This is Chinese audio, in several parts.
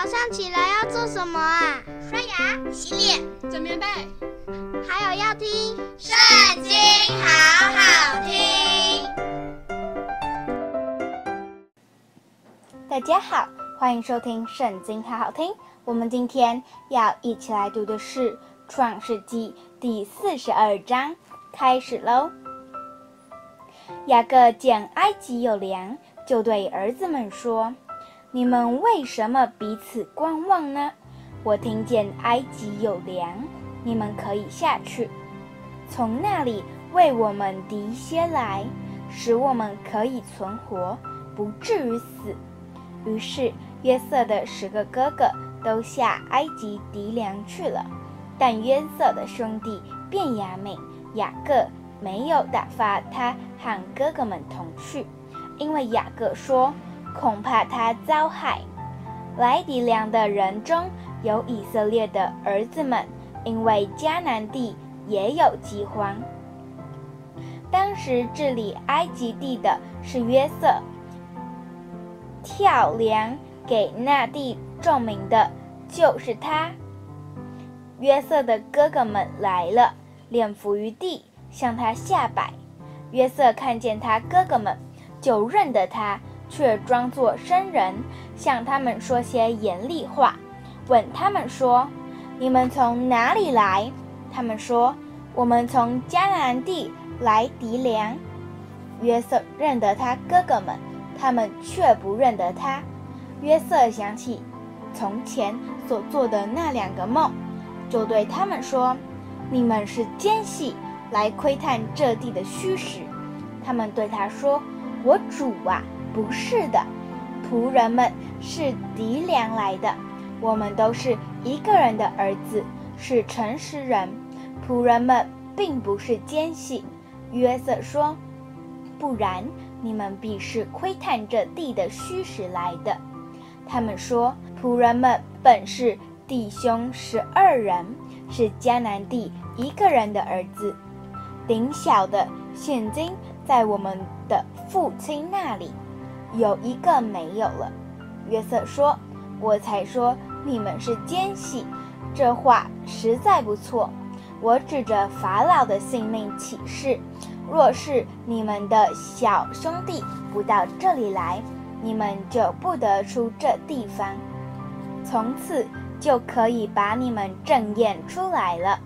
早上起来要做什么啊？刷牙、洗脸、整棉被，还有要听《圣经》，好好听。大家好，欢迎收听《圣经》，好好听。我们今天要一起来读的是《创世纪》第四十二章，开始喽。雅各见埃及有粮，就对儿子们说。你们为什么彼此观望呢？我听见埃及有粮，你们可以下去，从那里为我们糴些来，使我们可以存活，不至于死。于是约瑟的十个哥哥都下埃及糴粮去了，但约瑟的兄弟便雅悯、雅各没有打发他和哥哥们同去，因为雅各说。恐怕他遭害。来糴粮的人中有以色列的儿子们，因为迦南地也有饥荒。当时治理埃及地的是约瑟，调粮给那地众民的就是他。约瑟的哥哥们来了，脸伏于地，向他下拜。约瑟看见他哥哥们，就认得他。却装作生人，向他们说些严厉话，问他们说：“你们从哪里来？”他们说：“我们从迦南地来糴粮。”约瑟认得他哥哥们，他们却不认得他。约瑟想起从前所做的那两个梦，就对他们说：“你们是奸细，来窥探这地的虚实。”他们对他说：“我主啊！”不是的，仆人们是嫡粮来的，我们都是一个人的儿子，是诚实人。仆人们并不是奸细。约瑟说：“不然，你们必是窥探这地的虚实来的。”他们说：“仆人们本是弟兄十二人，是迦南地一个人的儿子。顶小的现今在我们的父亲那里。”有一个没有了，约瑟说：“我才说你们是奸细，这话实在不错。我指着法老的性命起誓，若是你们的小兄弟不到这里来，你们就不得出这地方。从此就可以把你们证验出来了。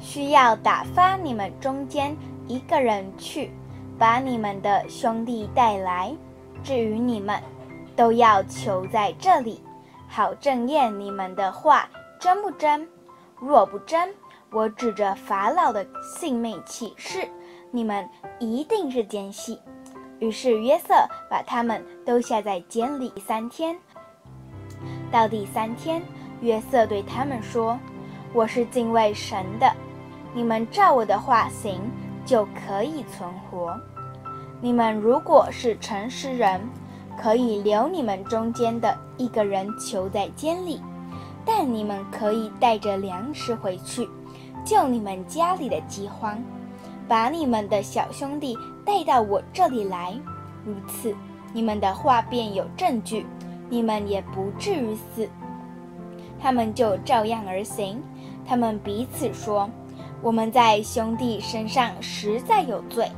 需要打发你们中间一个人去，把你们的兄弟带来。”至于你们，都要求在这里，好证验你们的话真不真。若不真，我指着法老的性命起誓，你们一定是奸细。于是约瑟把他们都下在监里三天。到第三天，约瑟对他们说：“我是敬畏神的，你们照我的话行，就可以存活。”你们如果是诚实人，可以留你们中间的一个人囚在监里，但你们可以带着粮食回去，救你们家里的饥荒，把你们的小兄弟带到我这里来。如此，你们的话便有证据，你们也不至于死。他们就照样而行。他们彼此说：“我们在兄弟身上实在有罪。”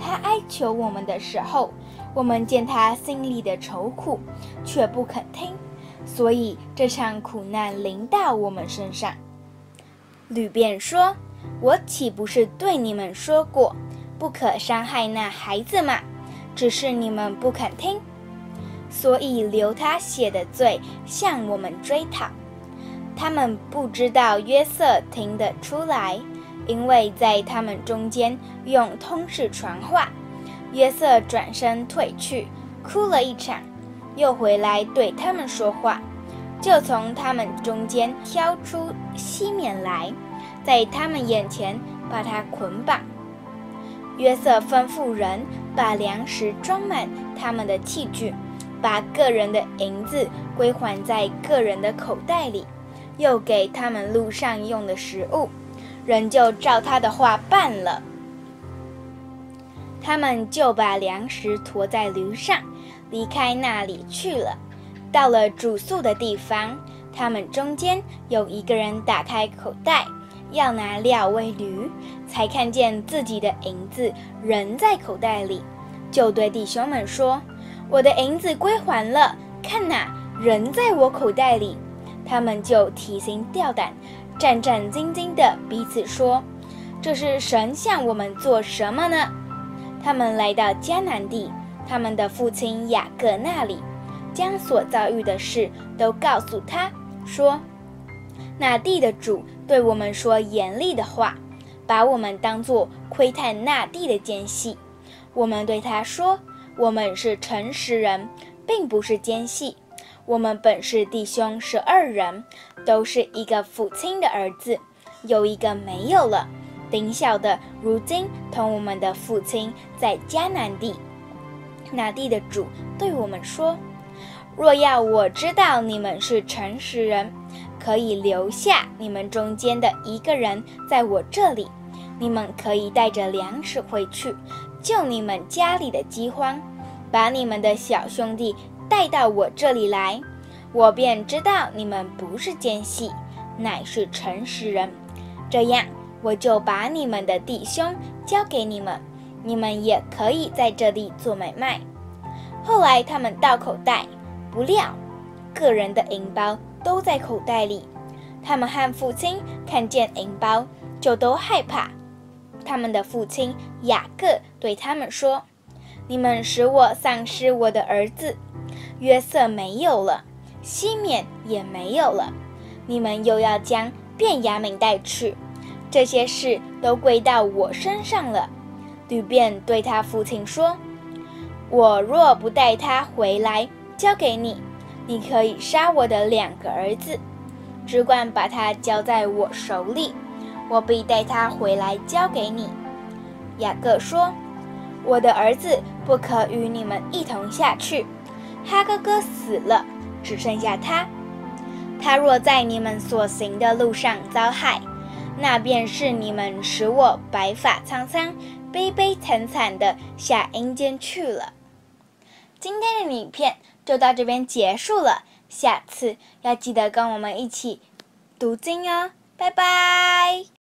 他哀求我们的时候，我们见他心里的愁苦，却不肯听，所以这场苦难临到我们身上。吕便说：“我岂不是对你们说过，不可伤害那孩子吗？只是你们不肯听，所以流他血的罪向我们追讨。他们不知道约瑟听得出来。”因为在他们中间用通事传话，约瑟转身退去，哭了一场，又回来对他们说话，就从他们中间挑出西缅来，在他们眼前把他捆绑。约瑟吩咐人把粮食装满他们的器具，把个人的银子归还在个人的口袋里，又给他们路上用的食物。人就照他的话办了，他们就把粮食驮在驴上，离开那里去了。到了住宿的地方，他们中间有一个人打开口袋，要拿料喂驴，才看见自己的银子仍在口袋里，就对弟兄们说：“我的银子归还了，看哪，仍在我口袋里。”他们就提心吊胆，战战兢兢地彼此说：“这是神向我们做什么呢？”他们来到迦南地，他们的父亲雅各那里，将所遭遇的事都告诉他，说：“那地的主对我们说严厉的话，把我们当作窥探那地的奸细。我们对他说：我们是诚实人，并不是奸细。我们本是弟兄十二人，都是一个父亲的儿子，有一个没有了。”顶小的如今同我们的父亲在迦南地，那地的主对我们说：“若要我知道你们是诚实人，可以留下你们中间的一个人在我这里，你们可以带着粮食回去，救你们家里的饥荒，把你们的小兄弟带到我这里来，我便知道你们不是奸细，乃是诚实人。这样。”我就把你们的弟兄交给你们，你们也可以在这里做买卖。后来他们倒口袋，不料个人的银包都在口袋里。他们和父亲看见银包，就都害怕。他们的父亲雅各对他们说：“你们使我丧失我的儿子，约瑟没有了，西缅也没有了，你们又要将便雅悯带去。”这些事都归到我身上了。吕便对他父亲说：“我若不带他回来交给你，你可以杀我的两个儿子，只管把他交在我手里，我必带他回来交给你。”雅各说：“我的儿子不可与你们一同下去。他哥哥死了，只剩下他。他若在你们所行的路上遭害。”那便是你们使我白发苍苍、悲悲惨惨的下阴间去了。今天的影片就到这边结束了，下次要记得跟我们一起读经哦，拜拜。